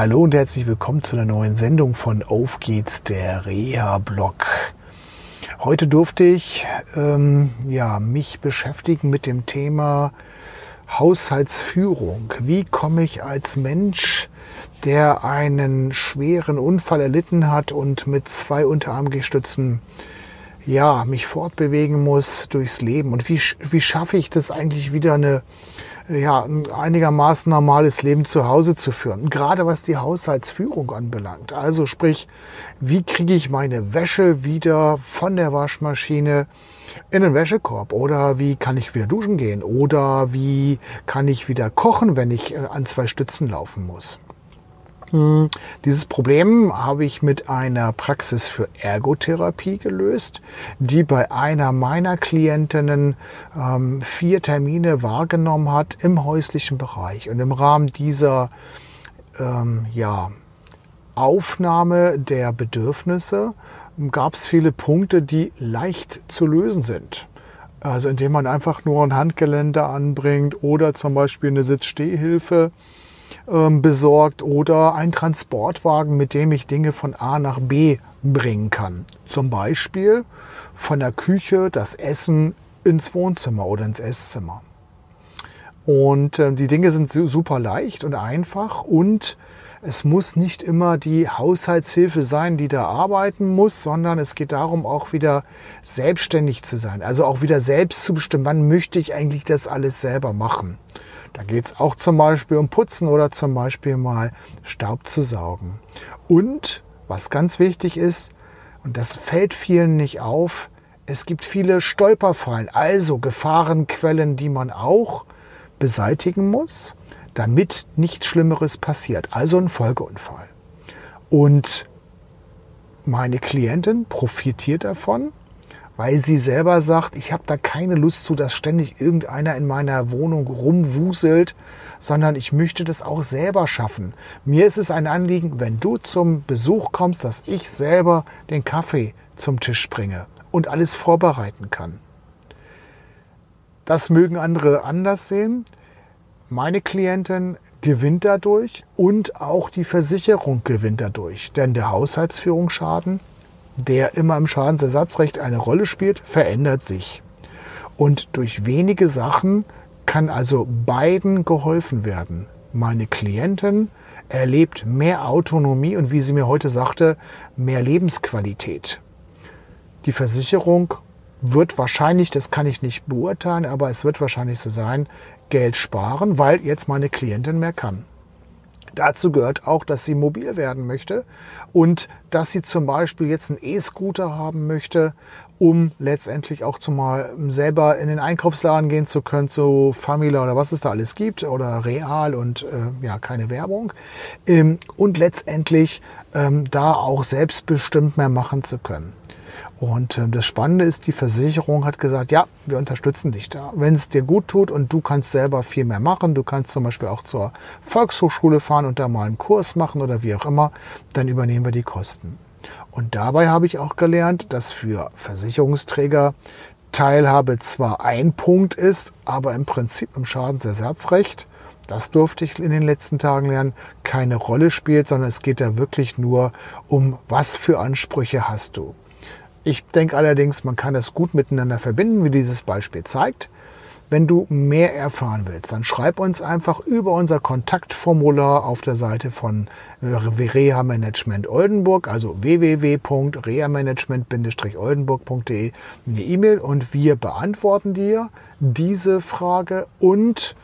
Hallo und herzlich willkommen zu einer neuen Sendung von Auf geht's, der Reha-Blog. Heute durfte ich ähm, ja, mich beschäftigen mit dem Thema Haushaltsführung. Wie komme ich als Mensch, der einen schweren Unfall erlitten hat und mit zwei Unterarmgestützen ja, mich fortbewegen muss durchs Leben? Und wie, wie schaffe ich das eigentlich wieder eine ja, ein einigermaßen normales Leben zu Hause zu führen. Gerade was die Haushaltsführung anbelangt. Also sprich, wie kriege ich meine Wäsche wieder von der Waschmaschine in den Wäschekorb? Oder wie kann ich wieder duschen gehen? Oder wie kann ich wieder kochen, wenn ich äh, an zwei Stützen laufen muss? Hm, dieses Problem habe ich mit einer Praxis für Ergotherapie gelöst, die bei einer meiner Klientinnen ähm, vier Termine wahrgenommen hat im häuslichen Bereich. Und im Rahmen dieser ähm, ja, Aufnahme der Bedürfnisse gab es viele Punkte, die leicht zu lösen sind. Also indem man einfach nur ein Handgeländer anbringt oder zum Beispiel eine Sitzstehhilfe ähm, besorgt oder ein Transportwagen, mit dem ich Dinge von A nach B bringen kann. Zum Beispiel von der Küche das Essen ins Wohnzimmer oder ins Esszimmer. Und äh, die Dinge sind super leicht und einfach und es muss nicht immer die Haushaltshilfe sein, die da arbeiten muss, sondern es geht darum, auch wieder selbstständig zu sein. Also auch wieder selbst zu bestimmen, wann möchte ich eigentlich das alles selber machen. Da geht es auch zum Beispiel um Putzen oder zum Beispiel mal Staub zu saugen. Und was ganz wichtig ist, und das fällt vielen nicht auf, es gibt viele Stolperfallen, also Gefahrenquellen, die man auch beseitigen muss, damit nichts Schlimmeres passiert. Also ein Folgeunfall. Und meine Klientin profitiert davon, weil sie selber sagt, ich habe da keine Lust zu, dass ständig irgendeiner in meiner Wohnung rumwuselt, sondern ich möchte das auch selber schaffen. Mir ist es ein Anliegen, wenn du zum Besuch kommst, dass ich selber den Kaffee zum Tisch bringe und alles vorbereiten kann. Das mögen andere anders sehen. Meine Klientin gewinnt dadurch und auch die Versicherung gewinnt dadurch, denn der Haushaltsführungsschaden der immer im Schadensersatzrecht eine Rolle spielt, verändert sich. Und durch wenige Sachen kann also beiden geholfen werden. Meine Klientin erlebt mehr Autonomie und wie sie mir heute sagte, mehr Lebensqualität. Die Versicherung wird wahrscheinlich, das kann ich nicht beurteilen, aber es wird wahrscheinlich so sein, Geld sparen, weil jetzt meine Klientin mehr kann. Dazu gehört auch, dass sie mobil werden möchte und dass sie zum Beispiel jetzt einen E-Scooter haben möchte, um letztendlich auch zumal selber in den Einkaufsladen gehen zu können, zu Famila oder was es da alles gibt oder Real und äh, ja, keine Werbung. Ähm, und letztendlich ähm, da auch selbstbestimmt mehr machen zu können. Und äh, das Spannende ist, die Versicherung hat gesagt, ja, wir unterstützen dich da. Wenn es dir gut tut und du kannst selber viel mehr machen, du kannst zum Beispiel auch zur Volkshochschule fahren und da mal einen Kurs machen oder wie auch immer, dann übernehmen wir die Kosten. Und dabei habe ich auch gelernt, dass für Versicherungsträger Teilhabe zwar ein Punkt ist, aber im Prinzip im Schadensersatzrecht, das durfte ich in den letzten Tagen lernen, keine Rolle spielt, sondern es geht da wirklich nur um, was für Ansprüche hast du. Ich denke allerdings, man kann das gut miteinander verbinden, wie dieses Beispiel zeigt. Wenn du mehr erfahren willst, dann schreib uns einfach über unser Kontaktformular auf der Seite von äh, Reha Management Oldenburg, also www.rehamanagement-oldenburg.de eine E-Mail und wir beantworten dir diese Frage und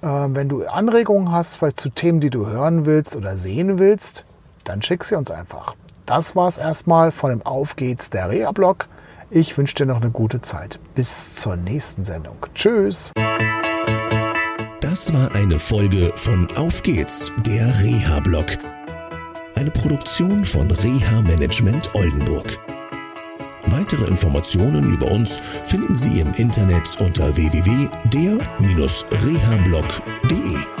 äh, wenn du Anregungen hast, vielleicht zu Themen, die du hören willst oder sehen willst, dann schick sie uns einfach. Das war's erstmal von dem Auf geht's der Reha-Blog. Ich wünsche dir noch eine gute Zeit. Bis zur nächsten Sendung. Tschüss. Das war eine Folge von Auf geht's, der Reha-Blog eine Produktion von Reha Management Oldenburg. Weitere Informationen über uns finden Sie im Internet unter www.der-rehablog.de.